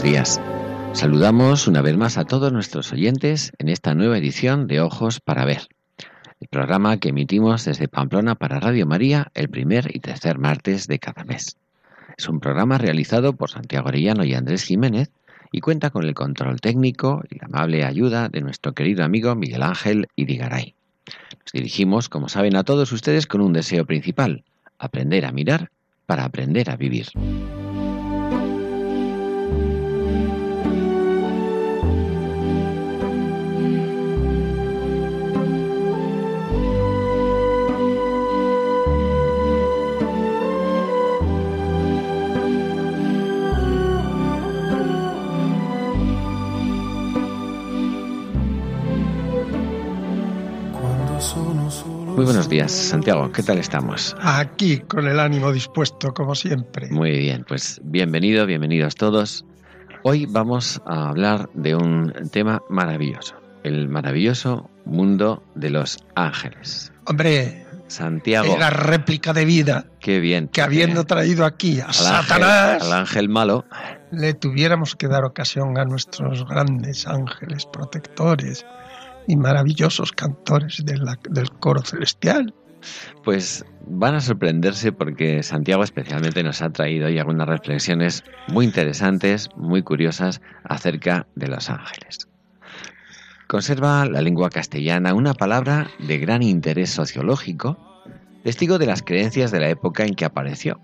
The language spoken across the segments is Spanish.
Buenos días. Saludamos una vez más a todos nuestros oyentes en esta nueva edición de Ojos para Ver, el programa que emitimos desde Pamplona para Radio María el primer y tercer martes de cada mes. Es un programa realizado por Santiago Arellano y Andrés Jiménez y cuenta con el control técnico y la amable ayuda de nuestro querido amigo Miguel Ángel Idigaray. Nos dirigimos, como saben, a todos ustedes con un deseo principal, aprender a mirar para aprender a vivir. Muy buenos días, Santiago. ¿Qué tal estamos? Aquí, con el ánimo dispuesto, como siempre. Muy bien, pues bienvenido, bienvenidos todos. Hoy vamos a hablar de un tema maravilloso, el maravilloso mundo de los ángeles. Hombre, Santiago. la réplica de vida. Qué bien. Que habiendo traído aquí a Satanás. al ángel malo. Le tuviéramos que dar ocasión a nuestros grandes ángeles protectores y maravillosos cantores del coro celestial. Pues van a sorprenderse porque Santiago especialmente nos ha traído hoy algunas reflexiones muy interesantes, muy curiosas acerca de los ángeles. Conserva la lengua castellana una palabra de gran interés sociológico, testigo de las creencias de la época en que apareció.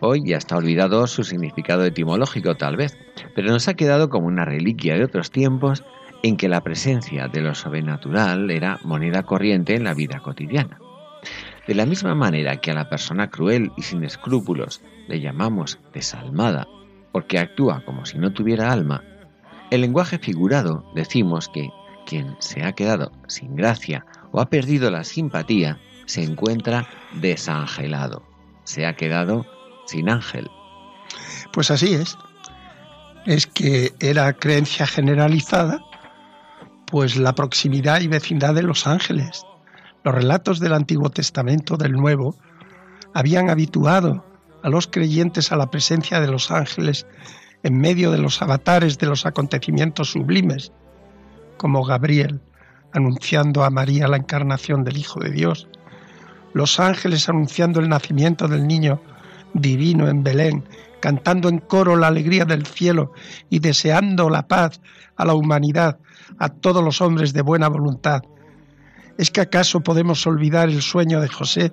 Hoy ya está olvidado su significado etimológico tal vez, pero nos ha quedado como una reliquia de otros tiempos en que la presencia de lo sobrenatural era moneda corriente en la vida cotidiana. De la misma manera que a la persona cruel y sin escrúpulos le llamamos desalmada porque actúa como si no tuviera alma, el lenguaje figurado decimos que quien se ha quedado sin gracia o ha perdido la simpatía se encuentra desangelado, se ha quedado sin ángel. Pues así es. Es que era creencia generalizada pues la proximidad y vecindad de los ángeles. Los relatos del Antiguo Testamento del Nuevo habían habituado a los creyentes a la presencia de los ángeles en medio de los avatares de los acontecimientos sublimes, como Gabriel anunciando a María la encarnación del Hijo de Dios, los ángeles anunciando el nacimiento del niño divino en Belén, cantando en coro la alegría del cielo y deseando la paz a la humanidad a todos los hombres de buena voluntad. ¿Es que acaso podemos olvidar el sueño de José,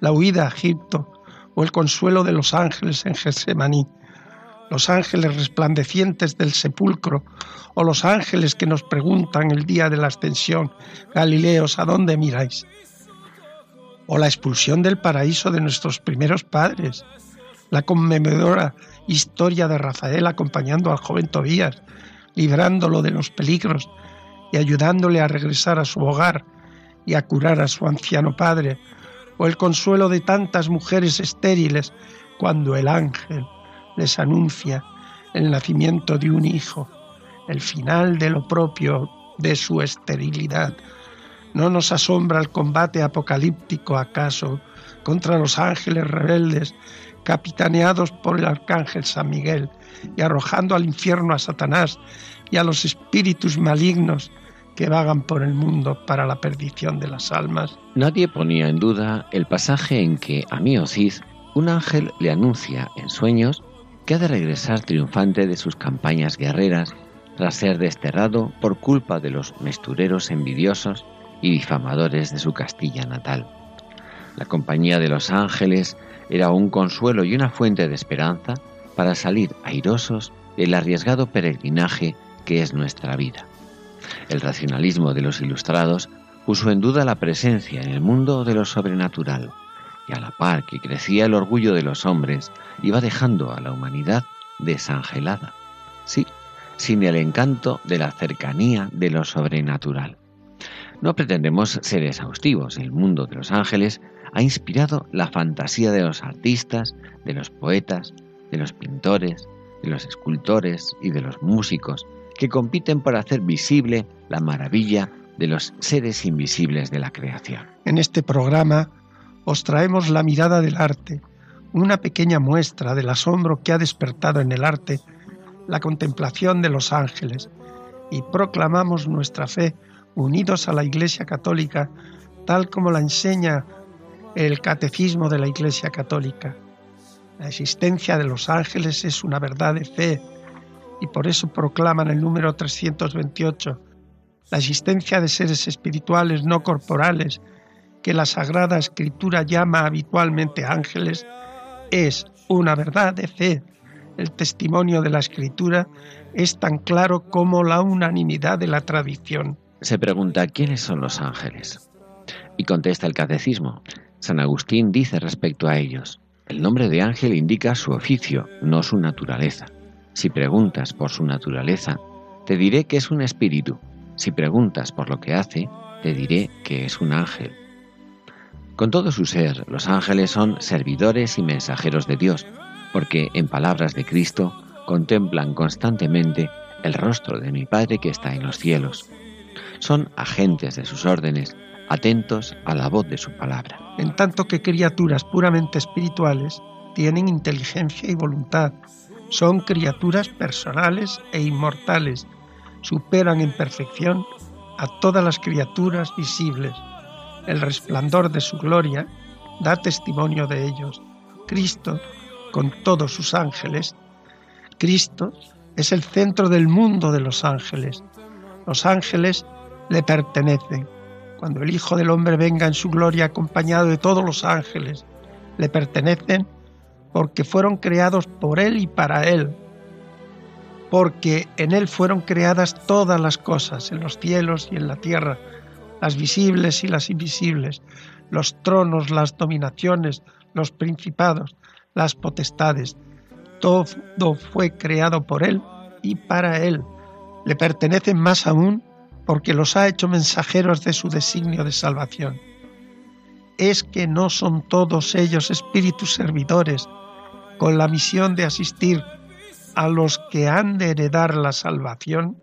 la huida a Egipto o el consuelo de los ángeles en Getsemaní? Los ángeles resplandecientes del sepulcro o los ángeles que nos preguntan el día de la ascensión, Galileos, ¿a dónde miráis? O la expulsión del paraíso de nuestros primeros padres, la conmovedora historia de Rafael acompañando al joven Tobías, librándolo de los peligros y ayudándole a regresar a su hogar y a curar a su anciano padre, o el consuelo de tantas mujeres estériles cuando el ángel les anuncia el nacimiento de un hijo, el final de lo propio de su esterilidad. ¿No nos asombra el combate apocalíptico acaso contra los ángeles rebeldes capitaneados por el arcángel San Miguel y arrojando al infierno a Satanás y a los espíritus malignos que vagan por el mundo para la perdición de las almas. Nadie ponía en duda el pasaje en que a Miocid un ángel le anuncia en sueños que ha de regresar triunfante de sus campañas guerreras tras ser desterrado por culpa de los mestureros envidiosos y difamadores de su Castilla natal. La compañía de los ángeles era un consuelo y una fuente de esperanza para salir airosos del arriesgado peregrinaje que es nuestra vida. El racionalismo de los ilustrados puso en duda la presencia en el mundo de lo sobrenatural, y a la par que crecía el orgullo de los hombres, iba dejando a la humanidad desangelada. Sí, sin el encanto de la cercanía de lo sobrenatural. No pretendemos ser exhaustivos. El mundo de los ángeles ha inspirado la fantasía de los artistas, de los poetas, de los pintores, de los escultores y de los músicos, que compiten por hacer visible la maravilla de los seres invisibles de la creación. En este programa os traemos la mirada del arte, una pequeña muestra del asombro que ha despertado en el arte la contemplación de los ángeles, y proclamamos nuestra fe unidos a la Iglesia Católica, tal como la enseña el Catecismo de la Iglesia Católica. La existencia de los ángeles es una verdad de fe y por eso proclaman el número 328, la existencia de seres espirituales no corporales que la Sagrada Escritura llama habitualmente ángeles es una verdad de fe. El testimonio de la Escritura es tan claro como la unanimidad de la tradición se pregunta quiénes son los ángeles. Y contesta el catecismo. San Agustín dice respecto a ellos, el nombre de ángel indica su oficio, no su naturaleza. Si preguntas por su naturaleza, te diré que es un espíritu. Si preguntas por lo que hace, te diré que es un ángel. Con todo su ser, los ángeles son servidores y mensajeros de Dios, porque en palabras de Cristo contemplan constantemente el rostro de mi Padre que está en los cielos son agentes de sus órdenes, atentos a la voz de su palabra. En tanto que criaturas puramente espirituales tienen inteligencia y voluntad, son criaturas personales e inmortales, superan en perfección a todas las criaturas visibles. El resplandor de su gloria da testimonio de ellos. Cristo, con todos sus ángeles, Cristo es el centro del mundo de los ángeles. Los ángeles le pertenecen. Cuando el Hijo del Hombre venga en su gloria acompañado de todos los ángeles, le pertenecen porque fueron creados por Él y para Él, porque en Él fueron creadas todas las cosas, en los cielos y en la tierra, las visibles y las invisibles, los tronos, las dominaciones, los principados, las potestades. Todo fue creado por Él y para Él. Le pertenecen más aún porque los ha hecho mensajeros de su designio de salvación. Es que no son todos ellos espíritus servidores con la misión de asistir a los que han de heredar la salvación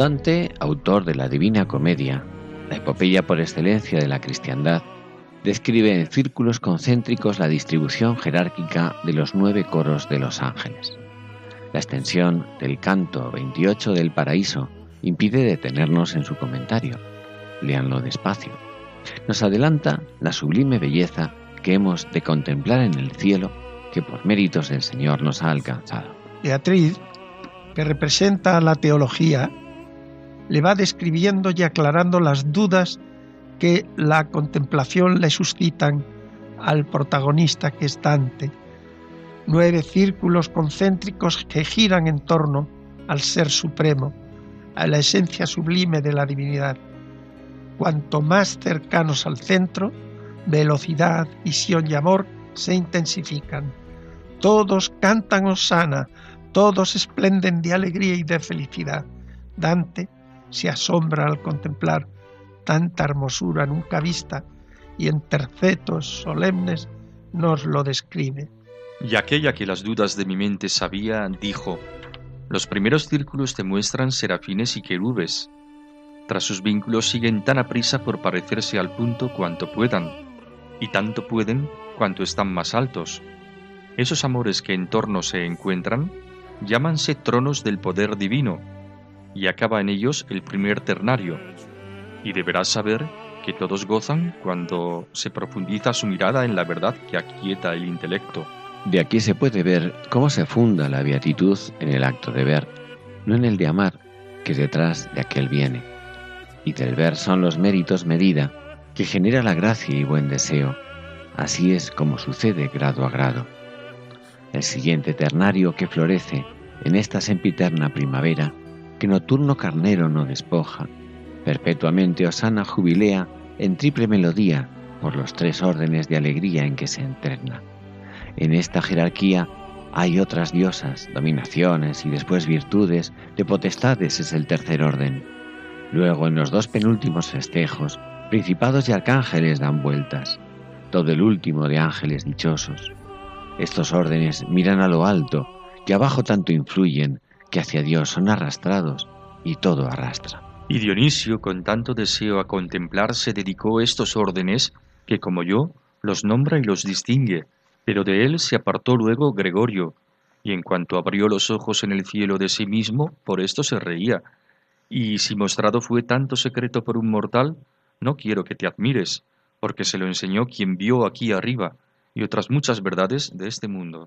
Dante, autor de la Divina Comedia, la epopeya por excelencia de la cristiandad, describe en círculos concéntricos la distribución jerárquica de los nueve coros de los ángeles. La extensión del canto 28 del paraíso impide detenernos en su comentario. Leanlo despacio. Nos adelanta la sublime belleza que hemos de contemplar en el cielo que por méritos del Señor nos ha alcanzado. Beatriz, que representa la teología, le va describiendo y aclarando las dudas que la contemplación le suscitan al protagonista que es Dante. Nueve círculos concéntricos que giran en torno al Ser Supremo, a la esencia sublime de la divinidad. Cuanto más cercanos al centro, velocidad, visión y amor se intensifican. Todos cantan Osana, todos esplenden de alegría y de felicidad. Dante se asombra al contemplar tanta hermosura nunca vista y en tercetos solemnes nos lo describe. Y aquella que las dudas de mi mente sabía, dijo, los primeros círculos te muestran serafines y querubes. Tras sus vínculos siguen tan aprisa por parecerse al punto cuanto puedan, y tanto pueden cuanto están más altos. Esos amores que en torno se encuentran, llámanse tronos del poder divino, y acaba en ellos el primer ternario, y deberás saber que todos gozan cuando se profundiza su mirada en la verdad que aquieta el intelecto. De aquí se puede ver cómo se funda la beatitud en el acto de ver, no en el de amar, que detrás de aquel viene. Y del ver son los méritos medida, que genera la gracia y buen deseo. Así es como sucede grado a grado. El siguiente ternario que florece en esta sempiterna primavera, que nocturno carnero no despoja, perpetuamente osana jubilea en triple melodía por los tres órdenes de alegría en que se entrena. En esta jerarquía hay otras diosas, dominaciones y después virtudes, de potestades es el tercer orden. Luego en los dos penúltimos festejos, principados y arcángeles dan vueltas, todo el último de ángeles dichosos. Estos órdenes miran a lo alto, que abajo tanto influyen, que hacia Dios son arrastrados, y todo arrastra. Y Dionisio, con tanto deseo a contemplar, se dedicó estos órdenes, que como yo, los nombra y los distingue, pero de él se apartó luego Gregorio, y en cuanto abrió los ojos en el cielo de sí mismo, por esto se reía. Y si mostrado fue tanto secreto por un mortal, no quiero que te admires, porque se lo enseñó quien vio aquí arriba, y otras muchas verdades de este mundo.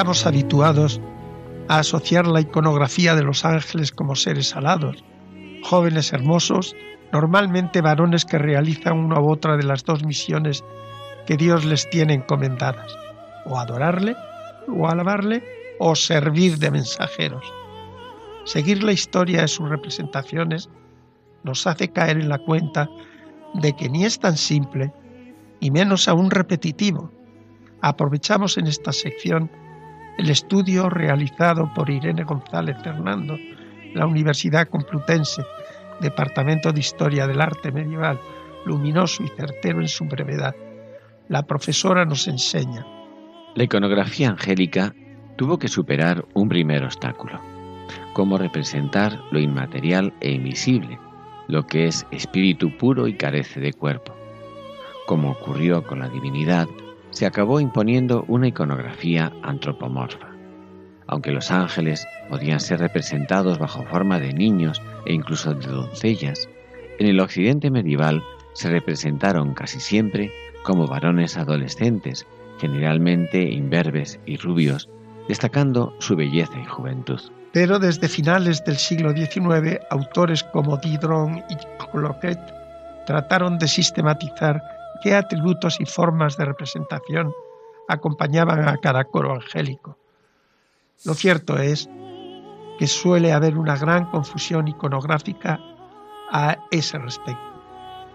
Estamos habituados a asociar la iconografía de los ángeles como seres alados, jóvenes hermosos, normalmente varones que realizan una u otra de las dos misiones que Dios les tiene encomendadas, o adorarle, o alabarle, o servir de mensajeros. Seguir la historia de sus representaciones nos hace caer en la cuenta de que ni es tan simple, y menos aún repetitivo. Aprovechamos en esta sección el estudio realizado por Irene González Fernando, la Universidad Complutense, Departamento de Historia del Arte Medieval, luminoso y certero en su brevedad. La profesora nos enseña. La iconografía angélica tuvo que superar un primer obstáculo, cómo representar lo inmaterial e invisible, lo que es espíritu puro y carece de cuerpo. Como ocurrió con la divinidad, se acabó imponiendo una iconografía antropomorfa. Aunque los ángeles podían ser representados bajo forma de niños e incluso de doncellas, en el occidente medieval se representaron casi siempre como varones adolescentes, generalmente imberbes y rubios, destacando su belleza y juventud. Pero desde finales del siglo XIX, autores como Diderot y Cloquet trataron de sistematizar qué atributos y formas de representación acompañaban a cada coro angélico. Lo cierto es que suele haber una gran confusión iconográfica a ese respecto.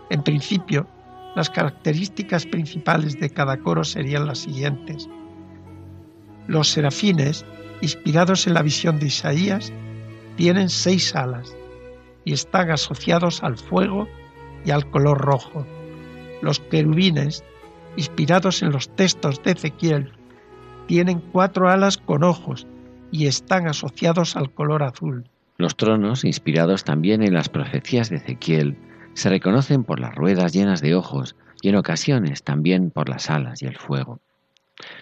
En principio, las características principales de cada coro serían las siguientes. Los serafines, inspirados en la visión de Isaías, tienen seis alas y están asociados al fuego y al color rojo. Los querubines, inspirados en los textos de Ezequiel, tienen cuatro alas con ojos y están asociados al color azul. Los tronos, inspirados también en las profecías de Ezequiel, se reconocen por las ruedas llenas de ojos y en ocasiones también por las alas y el fuego.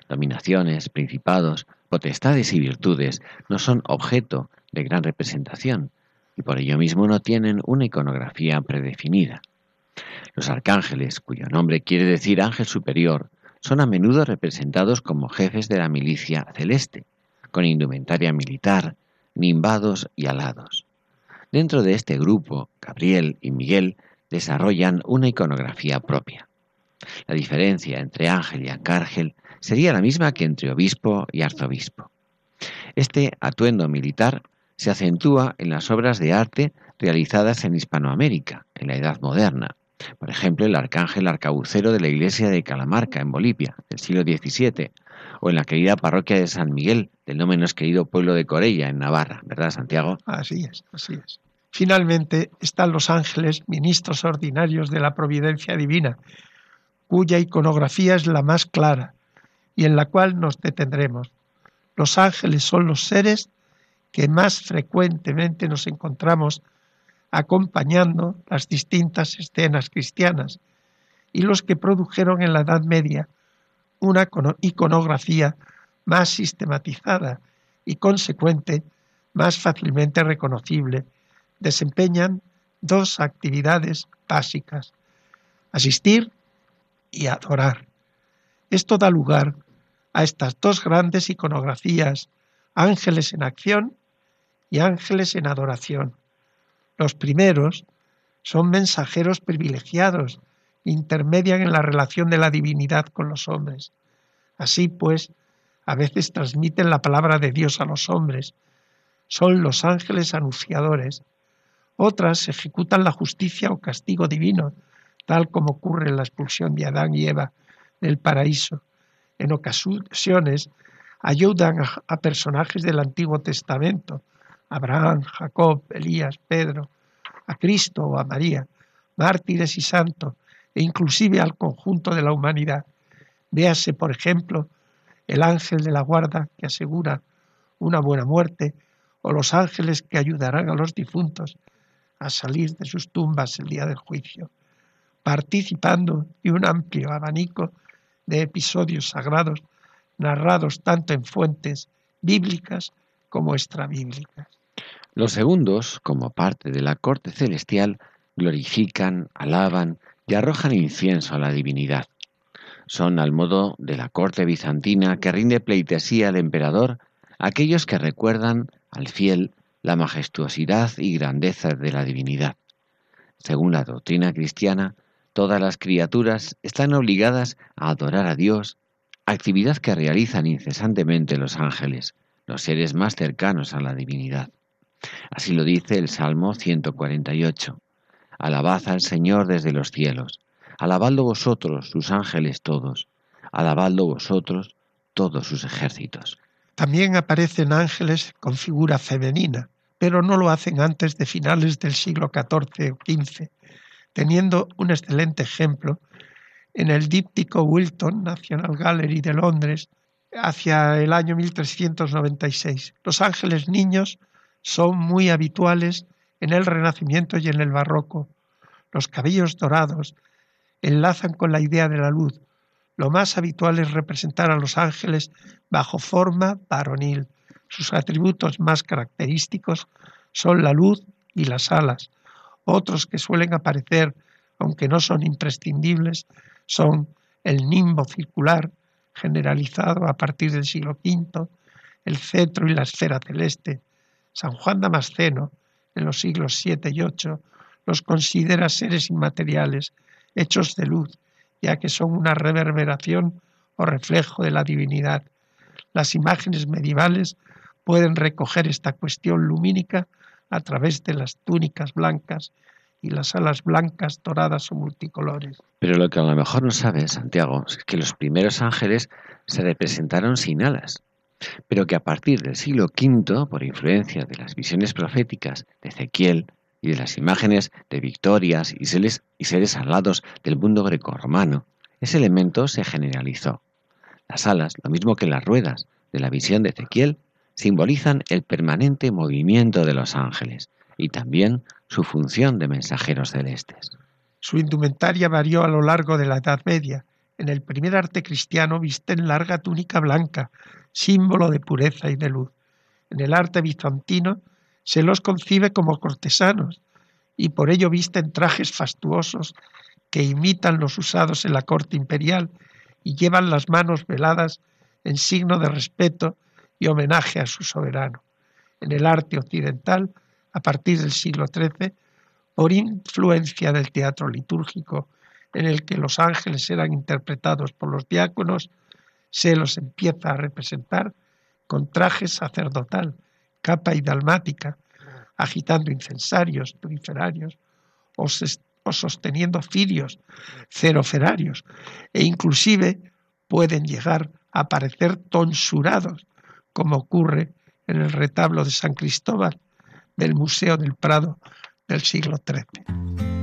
Dominaciones, principados, potestades y virtudes no son objeto de gran representación y por ello mismo no tienen una iconografía predefinida. Los arcángeles, cuyo nombre quiere decir ángel superior, son a menudo representados como jefes de la milicia celeste, con indumentaria militar, nimbados y alados. Dentro de este grupo, Gabriel y Miguel desarrollan una iconografía propia. La diferencia entre ángel y arcángel sería la misma que entre obispo y arzobispo. Este atuendo militar se acentúa en las obras de arte realizadas en Hispanoamérica, en la Edad Moderna. Por ejemplo, el arcángel arcabucero de la iglesia de Calamarca, en Bolivia, del siglo XVII, o en la querida parroquia de San Miguel, del no menos querido pueblo de Corella, en Navarra, ¿verdad, Santiago? Así es, así es. Finalmente están los ángeles, ministros ordinarios de la providencia divina, cuya iconografía es la más clara y en la cual nos detendremos. Los ángeles son los seres que más frecuentemente nos encontramos acompañando las distintas escenas cristianas y los que produjeron en la Edad Media una iconografía más sistematizada y consecuente, más fácilmente reconocible, desempeñan dos actividades básicas, asistir y adorar. Esto da lugar a estas dos grandes iconografías, ángeles en acción y ángeles en adoración. Los primeros son mensajeros privilegiados, intermedian en la relación de la divinidad con los hombres. Así pues, a veces transmiten la palabra de Dios a los hombres. Son los ángeles anunciadores. Otras ejecutan la justicia o castigo divino, tal como ocurre en la expulsión de Adán y Eva del paraíso. En ocasiones ayudan a, personajes del Antiguo Testamento, Abraham, Jacob, Elías, Pedro, a Cristo o a María, mártires y santos, e inclusive al conjunto de la humanidad. Véase, por ejemplo, el ángel de la guarda que asegura una buena muerte, o los ángeles que ayudarán a los difuntos a salir de sus tumbas el día del juicio, participando de un amplio abanico de episodios sagrados narrados tanto en fuentes bíblicas como extrabíblicas. Los segundos, como parte de la corte celestial, glorifican, alaban y arrojan incienso a la divinidad. Son, al modo de la corte bizantina que rinde pleitesía al emperador, aquellos que recuerdan al fiel la majestuosidad y grandeza de la divinidad. Según la doctrina cristiana, todas las criaturas están obligadas a adorar a Dios, actividad que realizan incesantemente los ángeles, los seres más cercanos a la divinidad. Así lo dice el Salmo 148. Alabad al Señor desde los cielos, alabadlo vosotros, sus ángeles todos, alabadlo vosotros, todos sus ejércitos. También aparecen ángeles con figura femenina, pero no lo hacen antes de finales del siglo XIV o XV, teniendo un excelente ejemplo en el díptico Wilton National Gallery de Londres hacia el año 1396. Los ángeles niños son muy habituales en el Renacimiento y en el Barroco. Los cabellos dorados enlazan con la idea de la luz. Lo más habitual es representar a los ángeles bajo forma varonil. Sus atributos más característicos son la luz y las alas. Otros que suelen aparecer, aunque no son imprescindibles, son el nimbo circular, generalizado a partir del siglo V, el cetro y la esfera celeste, San Juan Damasceno, en los siglos VII y VIII, los considera seres inmateriales, hechos de luz, ya que son una reverberación o reflejo de la divinidad. Las imágenes medievales pueden recoger esta cuestión lumínica a través de las túnicas blancas y las alas blancas, doradas o multicolores. Pero lo que a lo mejor no sabes, Santiago, es que los primeros ángeles se representaron sin alas pero que a partir del siglo V, por influencia de las visiones proféticas de Ezequiel y de las imágenes de victorias y seres, y alados del mundo grecorromano, ese elemento se generalizó. Las alas, lo mismo que las ruedas de la visión de Ezequiel, simbolizan el permanente movimiento de los ángeles y también su función de mensajeros celestes. Su indumentaria varió a lo largo de la Edad Media. En el primer arte cristiano visten larga túnica blanca, símbolo de pureza y de luz. En el arte bizantino se los concibe como cortesanos y por ello visten trajes fastuosos que imitan los usados en la corte imperial y llevan las manos veladas en signo de respeto y homenaje a su soberano. En el arte occidental, a partir del siglo XIII, por influencia del teatro litúrgico, en el que los ángeles eran interpretados por los diáconos, se los empieza a representar con traje sacerdotal, capa y dalmática, agitando incensarios, puriferarios o, sosteniendo cirios, ceroferarios, e inclusive pueden llegar a parecer tonsurados, como ocurre en el retablo de San Cristóbal del Museo del Prado del siglo XIII.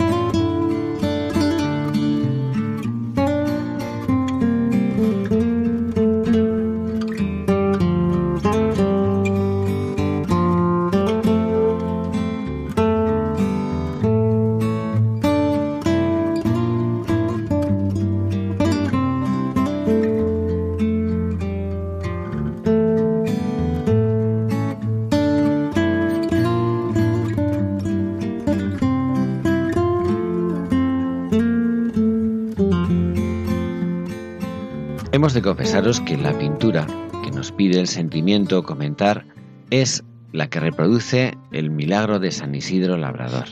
Hemos de confesaros que la pintura que nos pide el sentimiento comentar es la que reproduce el milagro de San Isidro Labrador.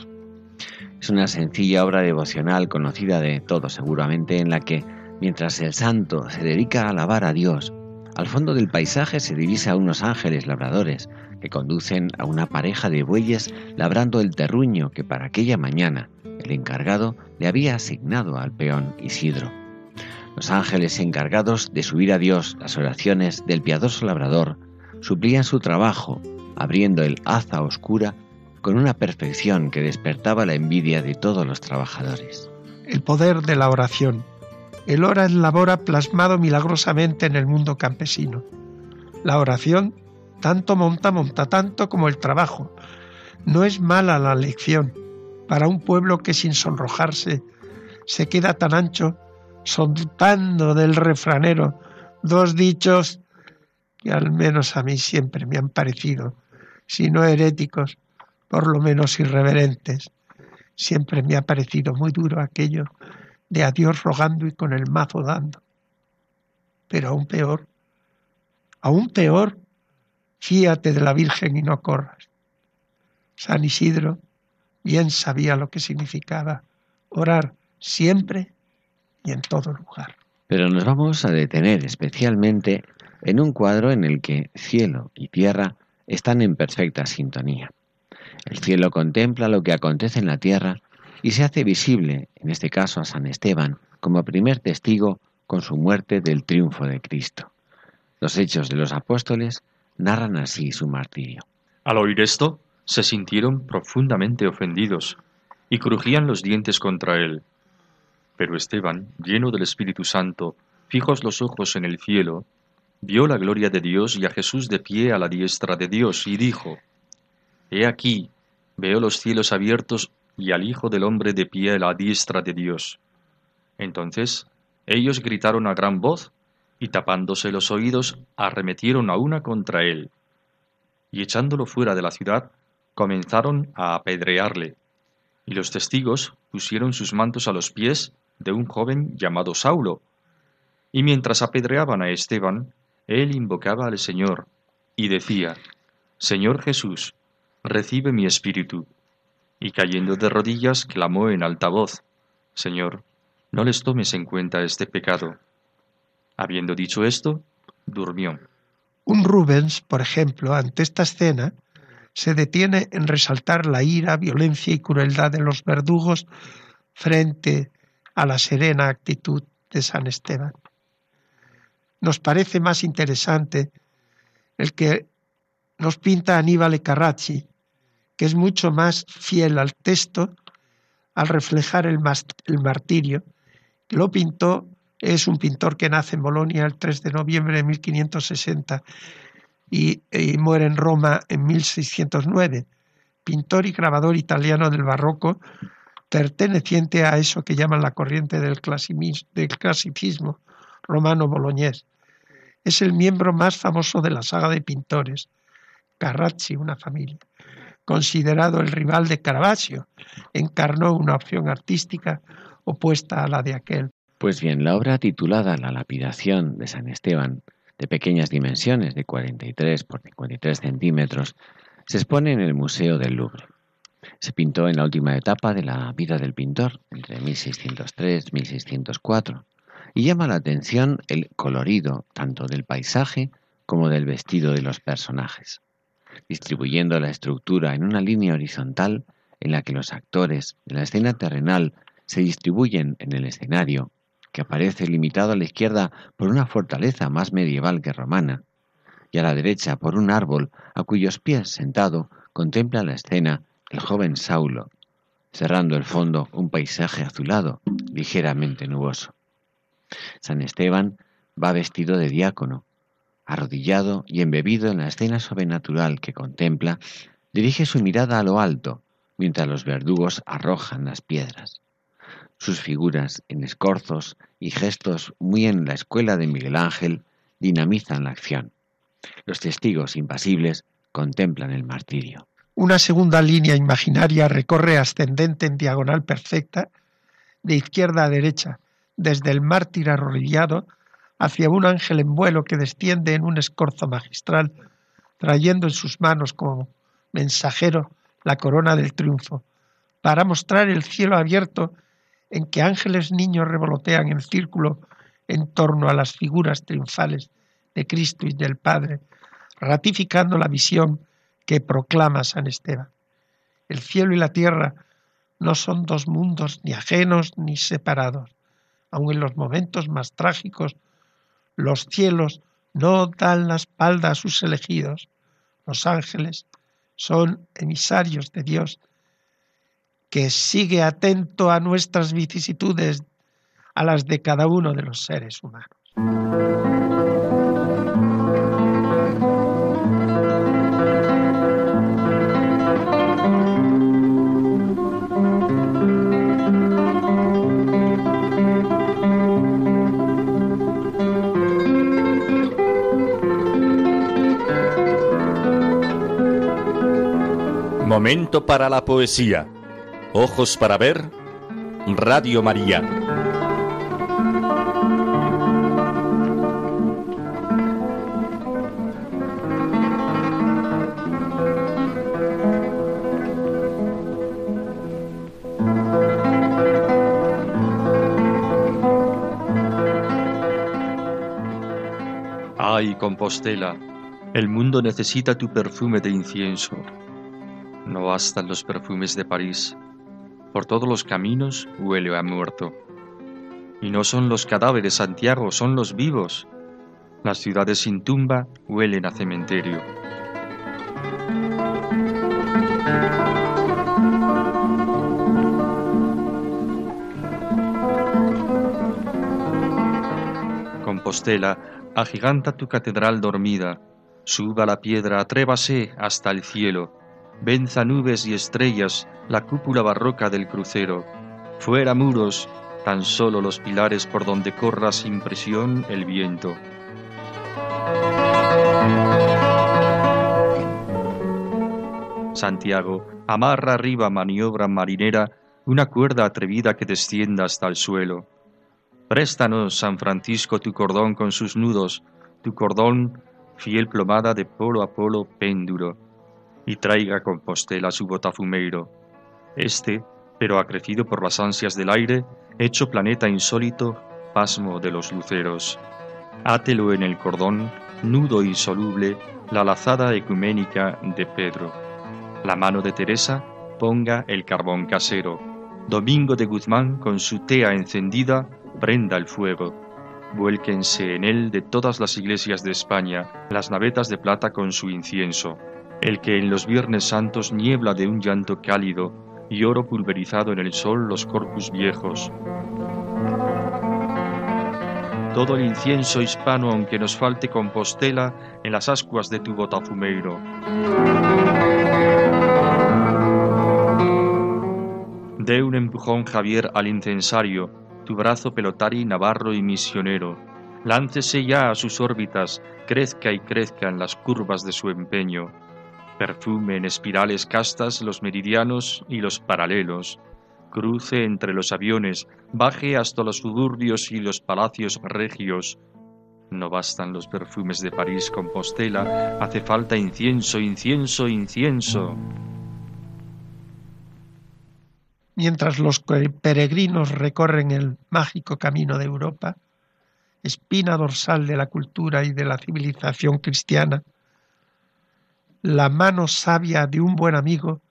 Es una sencilla obra devocional conocida de todos seguramente en la que, mientras el santo se dedica a alabar a Dios, al fondo del paisaje se divisa a unos ángeles labradores que conducen a una pareja de bueyes labrando el terruño que para aquella mañana el encargado le había asignado al peón Isidro. Los ángeles encargados de subir a Dios las oraciones del piadoso labrador suplían su trabajo, abriendo el haza oscura con una perfección que despertaba la envidia de todos los trabajadores. El poder de la oración. El ora en labora plasmado milagrosamente en el mundo campesino. La oración tanto monta, monta tanto como el trabajo. No es mala la lección para un pueblo que sin sonrojarse se queda tan ancho soltando del refranero dos dichos que al menos a mí siempre me han parecido, si no heréticos, por lo menos irreverentes. Siempre me ha parecido muy duro aquello de a Dios rogando y con el mazo dando. Pero aún peor, aún peor, fíate de la Virgen y no corras. San Isidro bien sabía lo que significaba orar siempre y en todo lugar. Pero nos vamos a detener especialmente en un cuadro en el que cielo y tierra están en perfecta sintonía. El cielo contempla lo que acontece en la tierra y se hace visible, en este caso a San Esteban, como primer testigo con su muerte del triunfo de Cristo. Los hechos de los apóstoles narran así su martirio. Al oír esto, se sintieron profundamente ofendidos y crujían los dientes contra él. Pero Esteban, lleno del Espíritu Santo, fijos los ojos en el cielo, vio la gloria de Dios y a Jesús de pie a la diestra de Dios, y dijo, He aquí, veo los cielos abiertos y al Hijo del Hombre de pie a la diestra de Dios. Entonces ellos gritaron a gran voz, y tapándose los oídos, arremetieron a una contra él, y echándolo fuera de la ciudad, comenzaron a apedrearle. Y los testigos pusieron sus mantos a los pies de un joven llamado Saulo. Y mientras apedreaban a Esteban, él invocaba al Señor y decía, Señor Jesús, recibe mi espíritu. Y cayendo de rodillas, clamó en alta voz, Señor, no les tomes en cuenta este pecado. Habiendo dicho esto, durmió. Un Rubens, por ejemplo, ante esta escena, se detiene en resaltar la ira, violencia y crueldad de los verdugos frente a la serena actitud de San Esteban. Nos parece más interesante el que nos pinta Aníbal Carracci, que es mucho más fiel al texto al reflejar el, martirio. Lo pintó, es un pintor que nace en Bolonia el 3 de noviembre de 1560 y, y muere en Roma en 1609. Pintor y grabador italiano del barroco, perteneciente a eso que llaman la corriente del, clasicismo romano boloñés. Es el miembro más famoso de la saga de pintores, Carracci, una familia. Considerado el rival de Caravaggio, encarnó una opción artística opuesta a la de aquel. Pues bien, la obra titulada La lapidación de San Esteban, de pequeñas dimensiones, de 43 por 53 centímetros, se expone en el Museo del Louvre. Se pintó en la última etapa de la vida del pintor, entre 1603 y 1604, y llama la atención el colorido tanto del paisaje como del vestido de los personajes, distribuyendo la estructura en una línea horizontal en la que los actores de la escena terrenal se distribuyen en el escenario, que aparece limitado a la izquierda por una fortaleza más medieval que romana, y a la derecha por un árbol a cuyos pies sentado contempla la escena el joven Saulo, cerrando el fondo un paisaje azulado, ligeramente nuboso. San Esteban va vestido de diácono, arrodillado y embebido en la escena sobrenatural que contempla, dirige su mirada a lo alto, mientras los verdugos arrojan las piedras. Sus figuras en escorzos y gestos muy en la escuela de Miguel Ángel dinamizan la acción. Los testigos impasibles contemplan el martirio. Una segunda línea imaginaria recorre ascendente en diagonal perfecta, de izquierda a derecha, desde el mártir arrodillado hacia un ángel en vuelo que desciende en un escorzo magistral, trayendo en sus manos como mensajero la corona del triunfo, para mostrar el cielo abierto en que ángeles niños revolotean en círculo en torno a las figuras triunfales de Cristo y del Padre, ratificando la visión que proclama San Esteban. El cielo y la tierra no son dos mundos ni ajenos ni separados. Aun en los momentos más trágicos, los cielos no dan la espalda a sus elegidos. Los ángeles son emisarios de Dios que sigue atento a nuestras vicisitudes, a las de cada uno de los seres humanos. Momento para la poesía. Ojos para ver. Radio María. Ay, Compostela, el mundo necesita tu perfume de incienso no bastan los perfumes de París. Por todos los caminos huele a muerto. Y no son los cadáveres, Santiago, son los vivos. Las ciudades sin tumba huelen a cementerio. Compostela, agiganta tu catedral dormida, suba la piedra, atrévase hasta el cielo, Venza nubes y estrellas la cúpula barroca del crucero. Fuera muros, tan solo los pilares por donde corra sin presión el viento. Santiago, amarra arriba maniobra marinera una cuerda atrevida que descienda hasta el suelo. Préstanos, San Francisco, tu cordón con sus nudos, tu cordón fiel plomada de polo a polo péndulo y traiga Compostela su botafumeiro. Este, pero acrecido por las ansias del aire, hecho planeta insólito, pasmo de los luceros. Átelo en el cordón, nudo insoluble, la lazada ecuménica de Pedro. La mano de Teresa ponga el carbón casero. Domingo de Guzmán con su tea encendida prenda el fuego. Vuélquense en él de todas las iglesias de España las navetas de plata con su incienso, el que en los Viernes Santos niebla de un llanto cálido y oro pulverizado en el sol los corpus viejos. Todo el incienso hispano, aunque nos falte Compostela, en las ascuas de tu botafumeiro. De un empujón Javier al incensario, tu brazo pelotari, navarro y misionero. Láncese ya a sus órbitas, crezca y crezca en las curvas de su empeño. Perfume en espirales castas los meridianos y los paralelos. Cruce entre los aviones, baje hasta los suburbios y los palacios regios. No bastan los perfumes de París Compostela, hace falta incienso, incienso, incienso. mientras los peregrinos recorren el mágico camino de Europa, espina dorsal de la cultura y de la civilización cristiana, la mano sabia de un buen amigo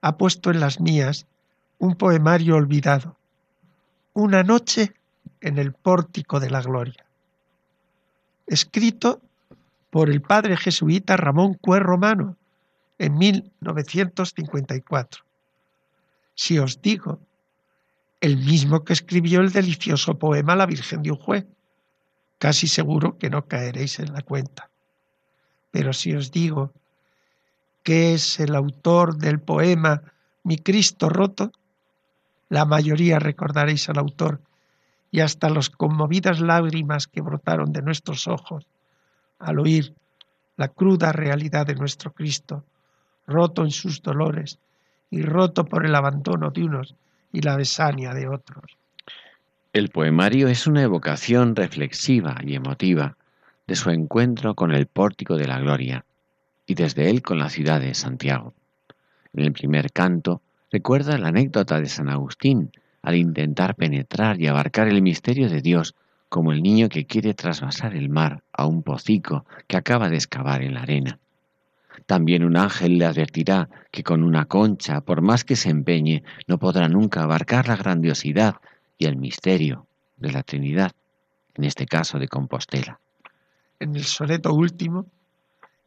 ha puesto en las mías un poemario olvidado, Una noche en el pórtico de la gloria, escrito por el padre jesuita Ramón Cue Romano en 1954 si os digo, el mismo que escribió el delicioso poema La Virgen de Ujue, casi seguro que no caeréis en la cuenta. Pero si os digo que es el autor del poema Mi Cristo roto, la mayoría recordaréis al autor y hasta las conmovidas lágrimas que brotaron de nuestros ojos al oír la cruda realidad de nuestro Cristo, roto en sus dolores, y roto por el abandono de unos y la besania de otros. El poemario es una evocación reflexiva y emotiva de su encuentro con el pórtico de la gloria y desde él con la ciudad de Santiago. En el primer canto recuerda la anécdota de San Agustín al intentar penetrar y abarcar el misterio de Dios como el niño que quiere trasvasar el mar a un pocico que acaba de excavar en la arena. También un ángel le advertirá que con una concha, por más que se empeñe, no podrá nunca abarcar la grandiosidad y el misterio de la Trinidad, en este caso de Compostela. En el soneto último,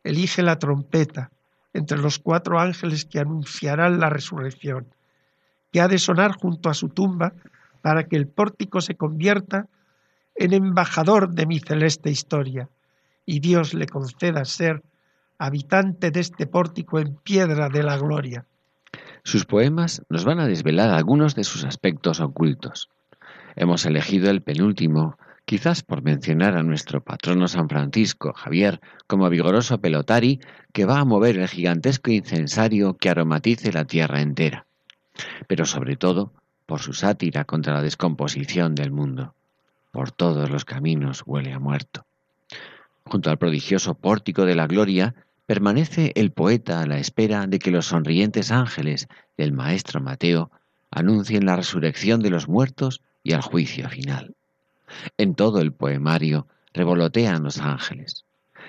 elige la trompeta entre los cuatro ángeles que anunciarán la resurrección, que ha de sonar junto a su tumba para que el pórtico se convierta en embajador de mi celeste historia y Dios le conceda ser habitante de este pórtico en piedra de la gloria. Sus poemas nos van a desvelar algunos de sus aspectos ocultos. Hemos elegido el penúltimo, quizás por mencionar a nuestro patrono San Francisco Javier como vigoroso pelotari que va a mover el gigantesco incensario que aromatice la tierra entera, pero sobre todo por su sátira contra la descomposición del mundo. Por todos los caminos huele a muerto. Junto al prodigioso pórtico de la gloria permanece el poeta a la espera de que los sonrientes ángeles del maestro Mateo anuncien la resurrección de los muertos y el juicio final. En todo el poemario revolotean los ángeles.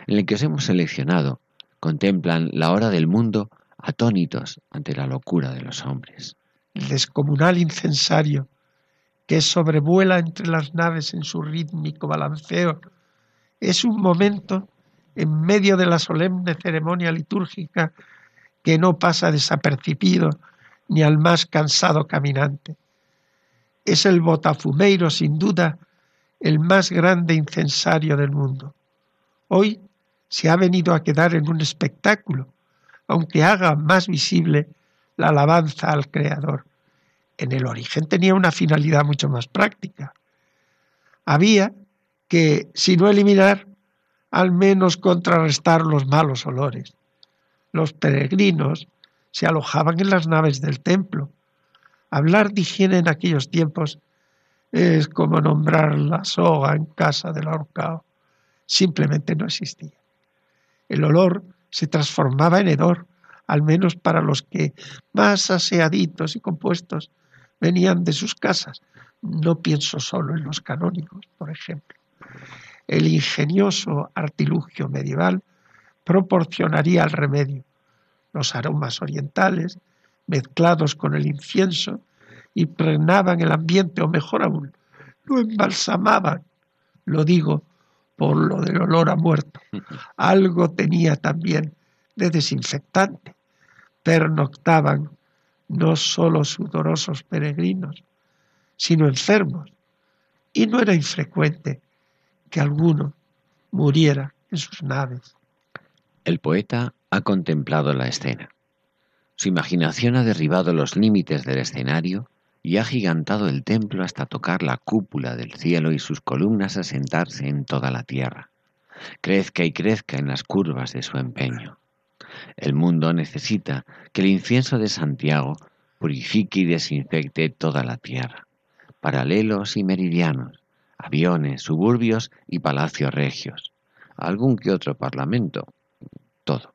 En el que os hemos seleccionado, contemplan la hora del mundo atónitos ante la locura de los hombres. El descomunal incensario que sobrevuela entre las naves en su rítmico balanceo es un momento en medio de la solemne ceremonia litúrgica que no pasa desapercibido ni al más cansado caminante. Es el botafumeiro, sin duda, el más grande incensario del mundo. Hoy se ha venido a quedar en un espectáculo, aunque haga más visible la alabanza al Creador. En el origen tenía una finalidad mucho más práctica. Había que, si no eliminar, al menos contrarrestar los malos olores. Los peregrinos se alojaban en las naves del templo. Hablar de higiene en aquellos tiempos es como nombrar la soga en casa del ahorcado. Simplemente no existía. El olor se transformaba en hedor, al menos para los que más aseaditos y compuestos venían de sus casas. No pienso solo en los canónigos, por ejemplo el ingenioso artilugio medieval proporcionaría el remedio. Los aromas orientales, mezclados con el incienso, impregnaban el ambiente, o mejor aún, lo embalsamaban. Lo digo por lo del olor a muerto. Algo tenía también de desinfectante. Pernoctaban no solo sudorosos peregrinos, sino enfermos, y no era infrecuente que alguno muriera en sus naves. El poeta ha contemplado la escena. Su imaginación ha derribado los límites del escenario y ha gigantado el templo hasta tocar la cúpula del cielo y sus columnas asentarse en toda la tierra. Crezca y crezca en las curvas de su empeño. El mundo necesita que el incienso de Santiago purifique y desinfecte toda la tierra. Paralelos y meridianos, aviones, suburbios y palacios regios. Algún que otro parlamento. Todo.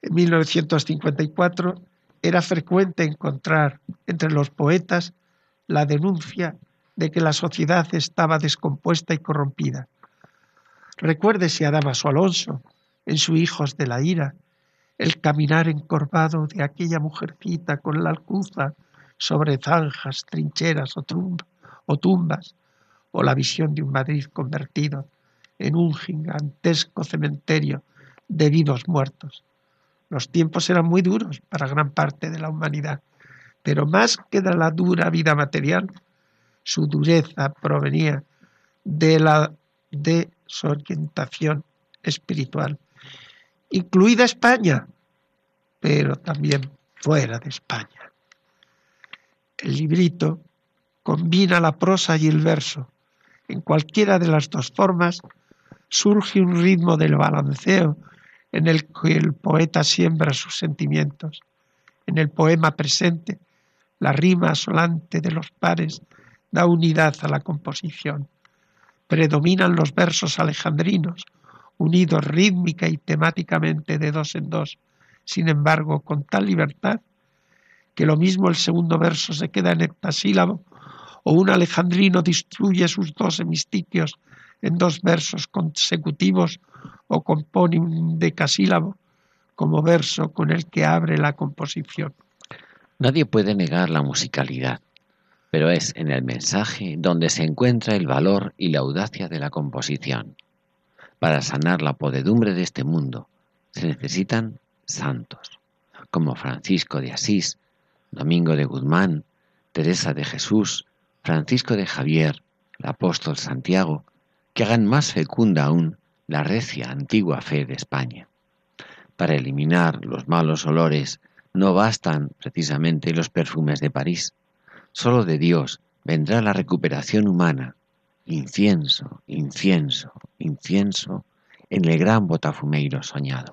En 1954 era frecuente encontrar entre los poetas la denuncia de que la sociedad estaba descompuesta y corrompida. Recuérdese a Damaso Alonso, en su Hijos de la Ira, el caminar encorvado de aquella mujercita con la alcuza sobre zanjas, trincheras o, o tumbas, o la visión de un Madrid convertido en un gigantesco cementerio de vivos muertos. Los tiempos eran muy duros para gran parte de la humanidad, pero más que de la dura vida material, su dureza provenía de la desorientación espiritual, incluida España, pero también fuera de España. El librito combina la prosa y el verso. En cualquiera de las dos formas surge un ritmo del balanceo en el que el poeta siembra sus sentimientos. En el poema presente, la rima asolante de los pares da unidad a la composición. Predominan los versos alejandrinos, unidos rítmica y temáticamente de dos en dos, sin embargo, con tal libertad que lo mismo el segundo verso se queda en heptasílabo o un alejandrino destruye sus dos hemistiquios en dos versos consecutivos o compone un decasílabo como verso con el que abre la composición. Nadie puede negar la musicalidad, pero es en el mensaje donde se encuentra el valor y la audacia de la composición. Para sanar la podedumbre de este mundo se necesitan santos, como Francisco de Asís, Domingo de Guzmán, Teresa de Jesús, Francisco de Javier, el apóstol Santiago, que hagan más fecunda aún la recia antigua fe de España. Para eliminar los malos olores no bastan precisamente los perfumes de París. Solo de Dios vendrá la recuperación humana. Incienso, incienso, incienso en el gran botafumeiro soñado.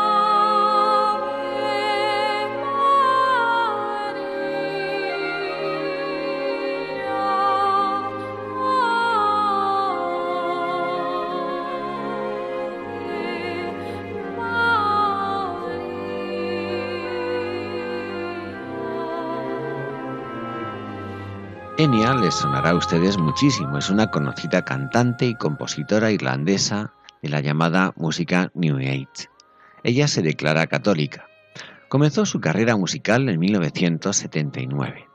Les sonará a ustedes muchísimo. Es una conocida cantante y compositora irlandesa de la llamada música New Age. Ella se declara católica. Comenzó su carrera musical en 1979.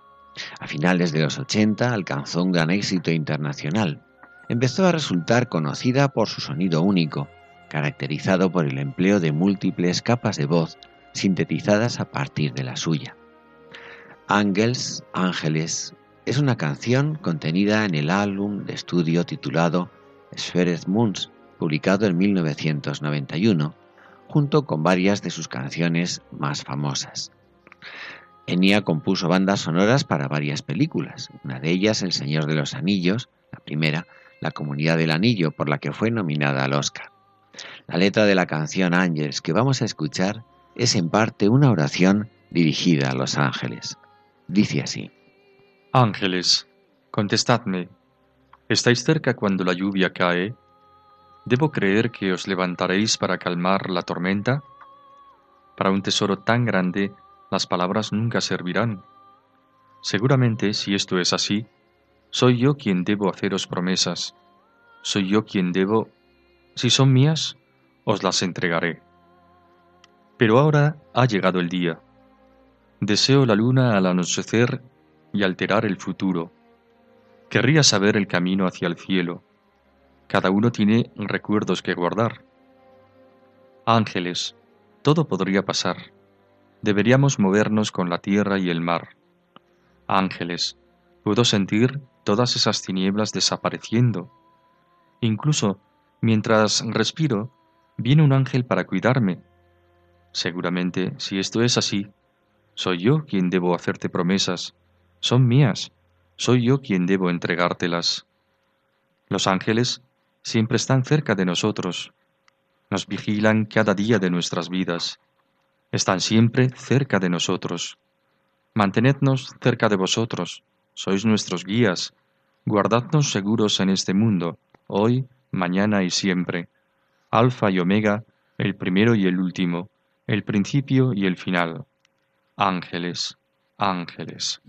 A finales de los 80 alcanzó un gran éxito internacional. Empezó a resultar conocida por su sonido único, caracterizado por el empleo de múltiples capas de voz sintetizadas a partir de la suya. Ángels, Ángeles, es una canción contenida en el álbum de estudio titulado Sphered Moons, publicado en 1991, junto con varias de sus canciones más famosas. Enya compuso bandas sonoras para varias películas, una de ellas El Señor de los Anillos, la primera, La Comunidad del Anillo, por la que fue nominada al Oscar. La letra de la canción Angels que vamos a escuchar es en parte una oración dirigida a los ángeles. Dice así. Ángeles, contestadme. ¿Estáis cerca cuando la lluvia cae? ¿Debo creer que os levantaréis para calmar la tormenta? Para un tesoro tan grande, las palabras nunca servirán. Seguramente, si esto es así, soy yo quien debo haceros promesas. Soy yo quien debo... Si son mías, os las entregaré. Pero ahora ha llegado el día. Deseo la luna al anochecer y alterar el futuro. Querría saber el camino hacia el cielo. Cada uno tiene recuerdos que guardar. Ángeles, todo podría pasar. Deberíamos movernos con la tierra y el mar. Ángeles, puedo sentir todas esas tinieblas desapareciendo. Incluso, mientras respiro, viene un ángel para cuidarme. Seguramente, si esto es así, soy yo quien debo hacerte promesas, son mías, soy yo quien debo entregártelas. Los ángeles siempre están cerca de nosotros, nos vigilan cada día de nuestras vidas, están siempre cerca de nosotros. Mantenednos cerca de vosotros, sois nuestros guías, guardadnos seguros en este mundo, hoy, mañana y siempre. Alfa y Omega, el primero y el último, el principio y el final. Ángeles, ángeles.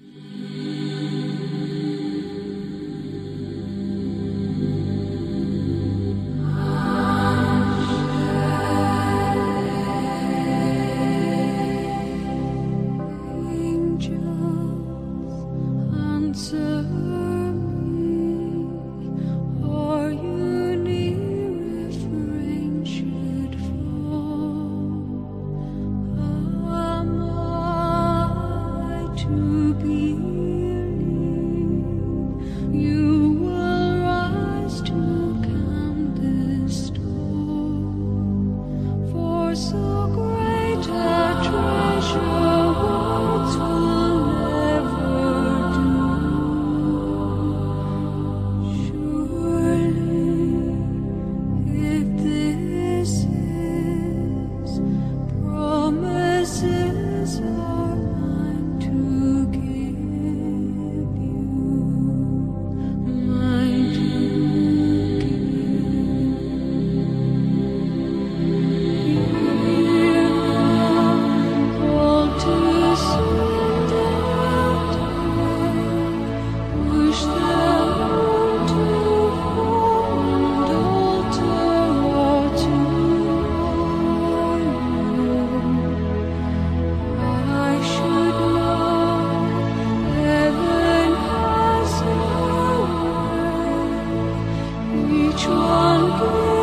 trọn kiếp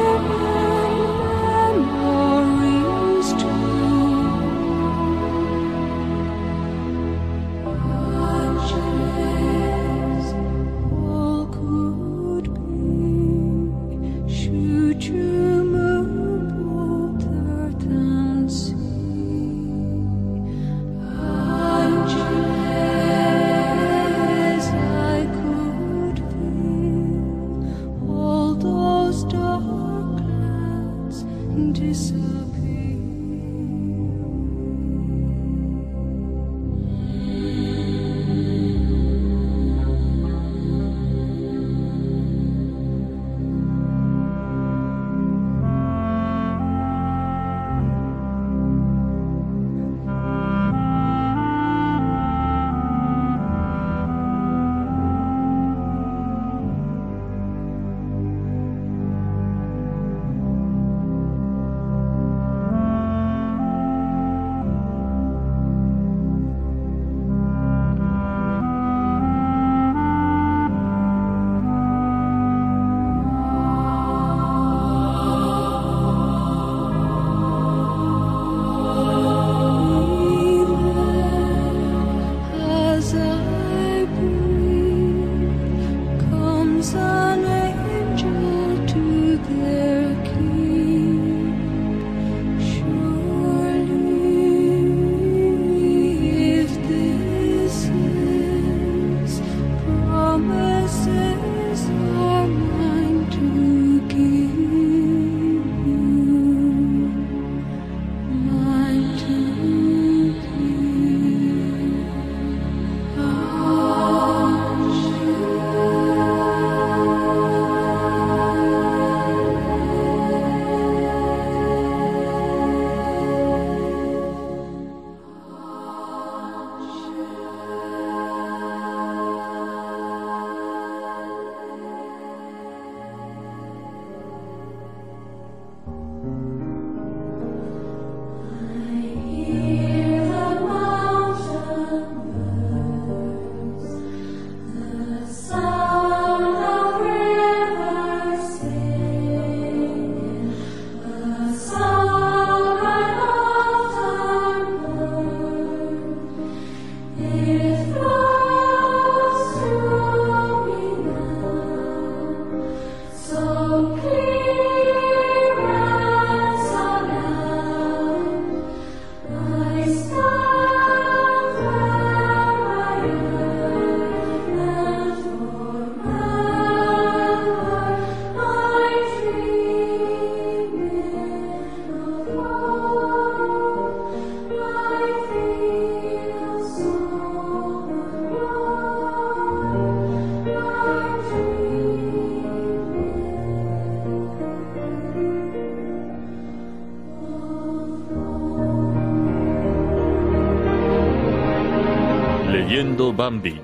Bambi.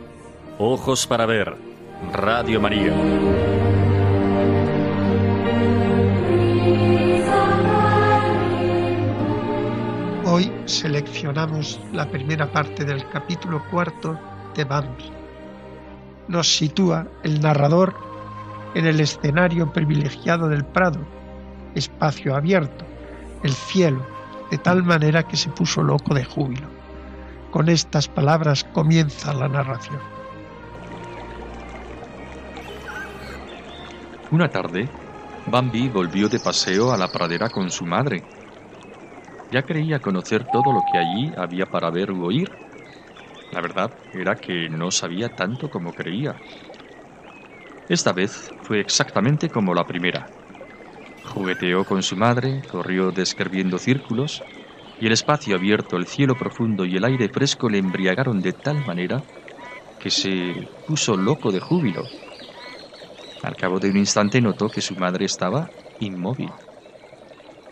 Ojos para ver. Radio María. Hoy seleccionamos la primera parte del capítulo cuarto de Bambi. Nos sitúa el narrador en el escenario privilegiado del Prado, espacio abierto, el cielo, de tal manera que se puso loco de júbilo. Con estas palabras comienza la narración. Una tarde, Bambi volvió de paseo a la pradera con su madre. Ya creía conocer todo lo que allí había para ver u oír. La verdad era que no sabía tanto como creía. Esta vez fue exactamente como la primera. Jugueteó con su madre, corrió describiendo círculos, y el espacio abierto, el cielo profundo y el aire fresco le embriagaron de tal manera que se puso loco de júbilo. Al cabo de un instante notó que su madre estaba inmóvil.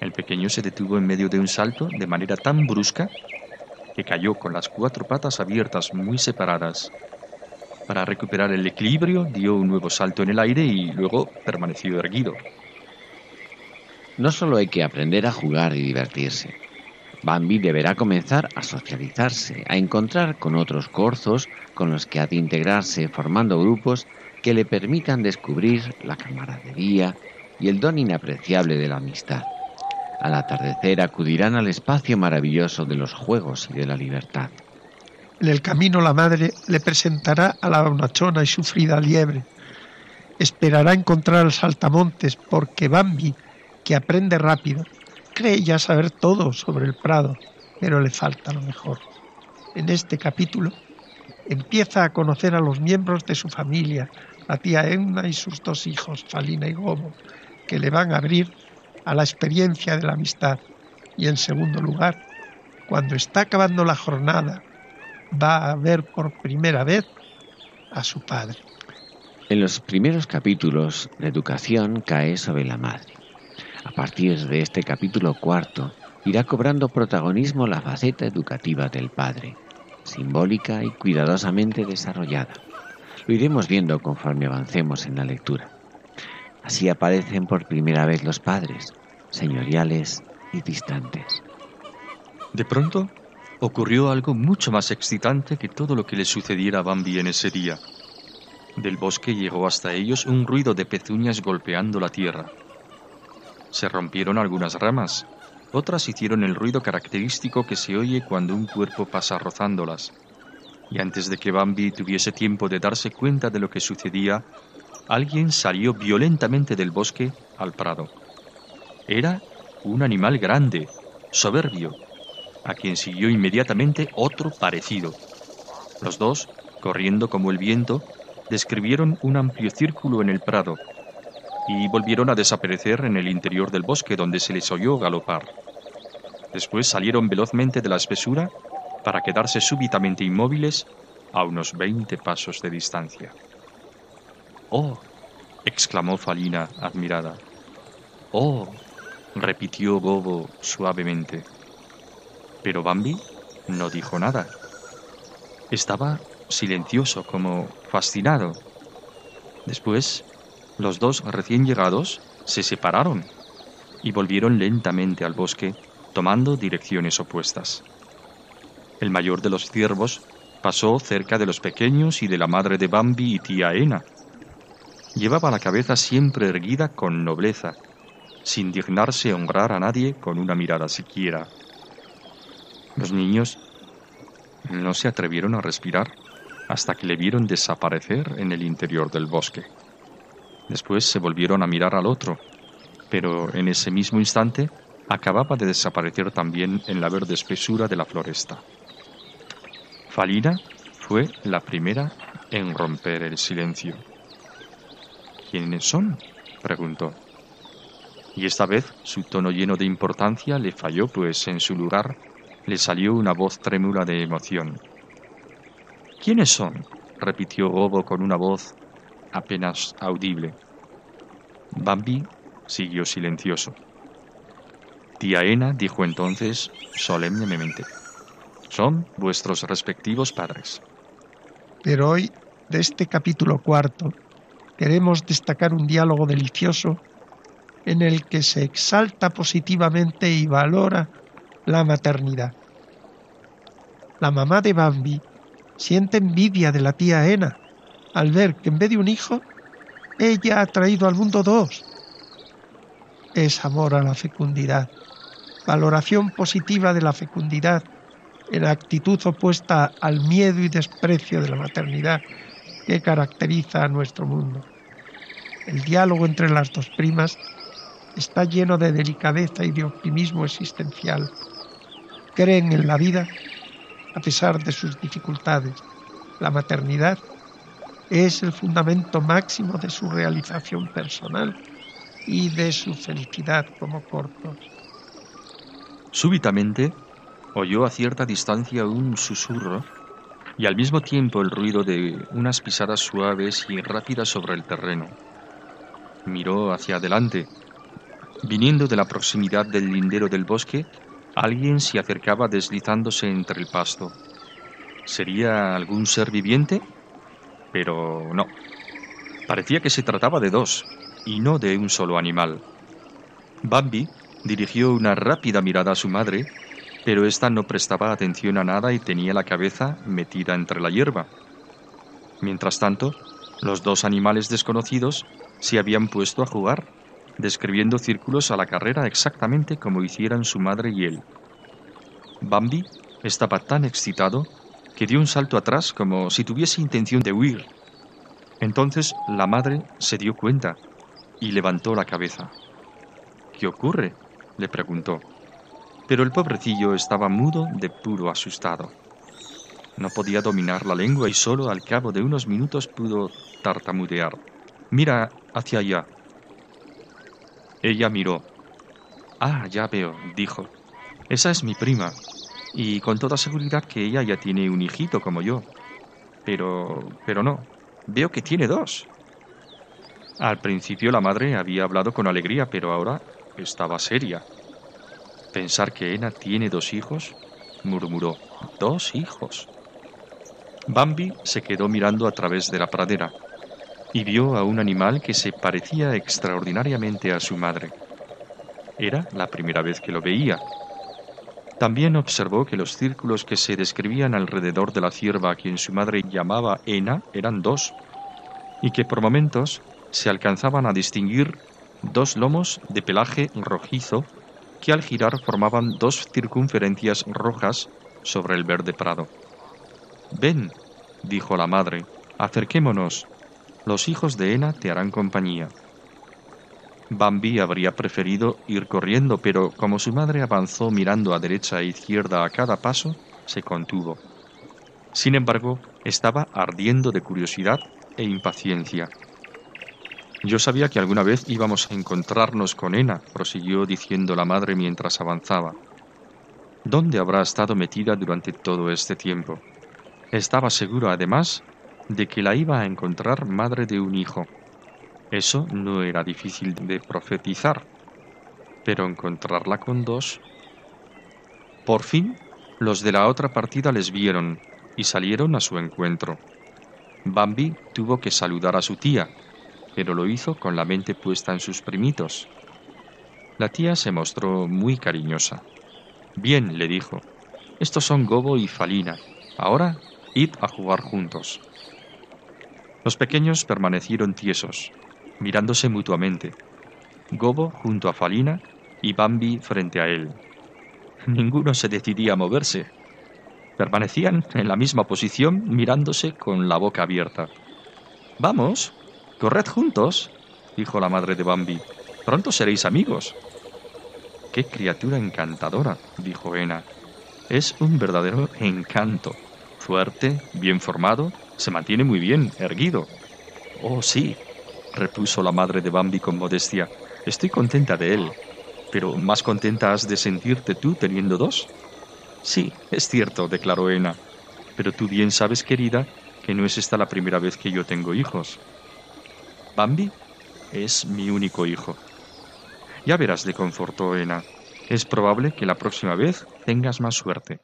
El pequeño se detuvo en medio de un salto de manera tan brusca que cayó con las cuatro patas abiertas muy separadas. Para recuperar el equilibrio dio un nuevo salto en el aire y luego permaneció erguido. No solo hay que aprender a jugar y divertirse, Bambi deberá comenzar a socializarse, a encontrar con otros corzos con los que ha de integrarse formando grupos que le permitan descubrir la camaradería y el don inapreciable de la amistad. Al atardecer acudirán al espacio maravilloso de los juegos y de la libertad. En el camino la madre le presentará a la bonachona y sufrida liebre. Esperará encontrar al saltamontes porque Bambi, que aprende rápido, cree ya saber todo sobre el Prado, pero le falta lo mejor. En este capítulo empieza a conocer a los miembros de su familia, la tía Emma y sus dos hijos, Falina y Gobo, que le van a abrir a la experiencia de la amistad. Y en segundo lugar, cuando está acabando la jornada, va a ver por primera vez a su padre. En los primeros capítulos, la educación cae sobre la madre. A partir de este capítulo cuarto, irá cobrando protagonismo la faceta educativa del padre, simbólica y cuidadosamente desarrollada. Lo iremos viendo conforme avancemos en la lectura. Así aparecen por primera vez los padres, señoriales y distantes. De pronto, ocurrió algo mucho más excitante que todo lo que le sucediera a Bambi en ese día. Del bosque llegó hasta ellos un ruido de pezuñas golpeando la tierra. Se rompieron algunas ramas, otras hicieron el ruido característico que se oye cuando un cuerpo pasa rozándolas. Y antes de que Bambi tuviese tiempo de darse cuenta de lo que sucedía, alguien salió violentamente del bosque al prado. Era un animal grande, soberbio, a quien siguió inmediatamente otro parecido. Los dos, corriendo como el viento, describieron un amplio círculo en el prado y volvieron a desaparecer en el interior del bosque donde se les oyó galopar. Después salieron velozmente de la espesura para quedarse súbitamente inmóviles a unos veinte pasos de distancia. ¡Oh! exclamó Falina, admirada. ¡Oh! repitió Bobo suavemente. Pero Bambi no dijo nada. Estaba silencioso, como fascinado. Después, los dos recién llegados se separaron y volvieron lentamente al bosque, tomando direcciones opuestas. El mayor de los ciervos pasó cerca de los pequeños y de la madre de Bambi y tía Ena. Llevaba la cabeza siempre erguida con nobleza, sin dignarse honrar a nadie con una mirada siquiera. Los niños no se atrevieron a respirar hasta que le vieron desaparecer en el interior del bosque. Después se volvieron a mirar al otro, pero en ese mismo instante acababa de desaparecer también en la verde espesura de la floresta. Falina fue la primera en romper el silencio. ¿Quiénes son? preguntó. Y esta vez su tono lleno de importancia le falló, pues en su lugar le salió una voz trémula de emoción. ¿Quiénes son? repitió Gobo con una voz apenas audible. Bambi siguió silencioso. Tía Ena dijo entonces solemnemente, son vuestros respectivos padres. Pero hoy, de este capítulo cuarto, queremos destacar un diálogo delicioso en el que se exalta positivamente y valora la maternidad. La mamá de Bambi siente envidia de la tía Ena al ver que en vez de un hijo, ella ha traído al mundo dos. Es amor a la fecundidad, valoración positiva de la fecundidad en actitud opuesta al miedo y desprecio de la maternidad que caracteriza a nuestro mundo. El diálogo entre las dos primas está lleno de delicadeza y de optimismo existencial. Creen en la vida a pesar de sus dificultades. La maternidad es el fundamento máximo de su realización personal y de su felicidad como cortos. Súbitamente oyó a cierta distancia un susurro y al mismo tiempo el ruido de unas pisadas suaves y rápidas sobre el terreno. Miró hacia adelante. Viniendo de la proximidad del lindero del bosque, alguien se acercaba deslizándose entre el pasto. ¿Sería algún ser viviente? Pero no. Parecía que se trataba de dos, y no de un solo animal. Bambi dirigió una rápida mirada a su madre pero ésta no prestaba atención a nada y tenía la cabeza metida entre la hierba. Mientras tanto, los dos animales desconocidos se habían puesto a jugar, describiendo círculos a la carrera exactamente como hicieran su madre y él. Bambi estaba tan excitado que dio un salto atrás como si tuviese intención de huir. Entonces la madre se dio cuenta y levantó la cabeza. ¿Qué ocurre? le preguntó pero el pobrecillo estaba mudo de puro asustado. No podía dominar la lengua y solo al cabo de unos minutos pudo tartamudear. Mira hacia allá. Ella miró. Ah, ya veo, dijo. Esa es mi prima, y con toda seguridad que ella ya tiene un hijito como yo. Pero... pero no. Veo que tiene dos. Al principio la madre había hablado con alegría, pero ahora estaba seria. Pensar que Ena tiene dos hijos, murmuró. Dos hijos. Bambi se quedó mirando a través de la pradera y vio a un animal que se parecía extraordinariamente a su madre. Era la primera vez que lo veía. También observó que los círculos que se describían alrededor de la cierva a quien su madre llamaba Ena eran dos, y que por momentos se alcanzaban a distinguir dos lomos de pelaje rojizo que al girar formaban dos circunferencias rojas sobre el verde prado. Ven, dijo la madre, acerquémonos. los hijos de Ena te harán compañía. Bambi habría preferido ir corriendo, pero como su madre avanzó mirando a derecha e izquierda a cada paso, se contuvo. Sin embargo, estaba ardiendo de curiosidad e impaciencia. Yo sabía que alguna vez íbamos a encontrarnos con Ena, prosiguió diciendo la madre mientras avanzaba. ¿Dónde habrá estado metida durante todo este tiempo? Estaba seguro, además, de que la iba a encontrar madre de un hijo. Eso no era difícil de profetizar, pero encontrarla con dos... Por fin, los de la otra partida les vieron y salieron a su encuentro. Bambi tuvo que saludar a su tía, pero lo hizo con la mente puesta en sus primitos. La tía se mostró muy cariñosa. Bien, le dijo, estos son Gobo y Falina. Ahora id a jugar juntos. Los pequeños permanecieron tiesos, mirándose mutuamente. Gobo junto a Falina y Bambi frente a él. Ninguno se decidía a moverse. Permanecían en la misma posición mirándose con la boca abierta. Vamos, corred juntos, dijo la madre de Bambi. Pronto seréis amigos. Qué criatura encantadora, dijo Ena. Es un verdadero encanto. Fuerte, bien formado, se mantiene muy bien, erguido. Oh, sí, repuso la madre de Bambi con modestia. Estoy contenta de él. Pero más contenta has de sentirte tú teniendo dos. Sí, es cierto, declaró Ena. Pero tú bien sabes, querida, que no es esta la primera vez que yo tengo hijos. Bambi es mi único hijo. Ya verás, le confortó Ena. Es probable que la próxima vez tengas más suerte.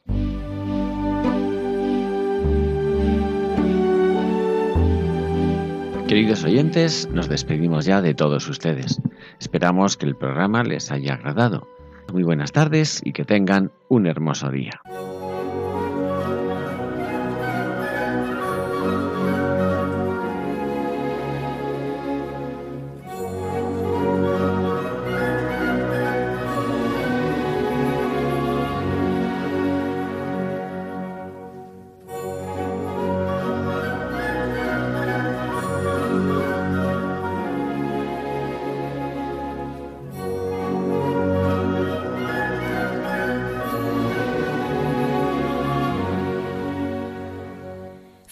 Queridos oyentes, nos despedimos ya de todos ustedes. Esperamos que el programa les haya agradado. Muy buenas tardes y que tengan un hermoso día.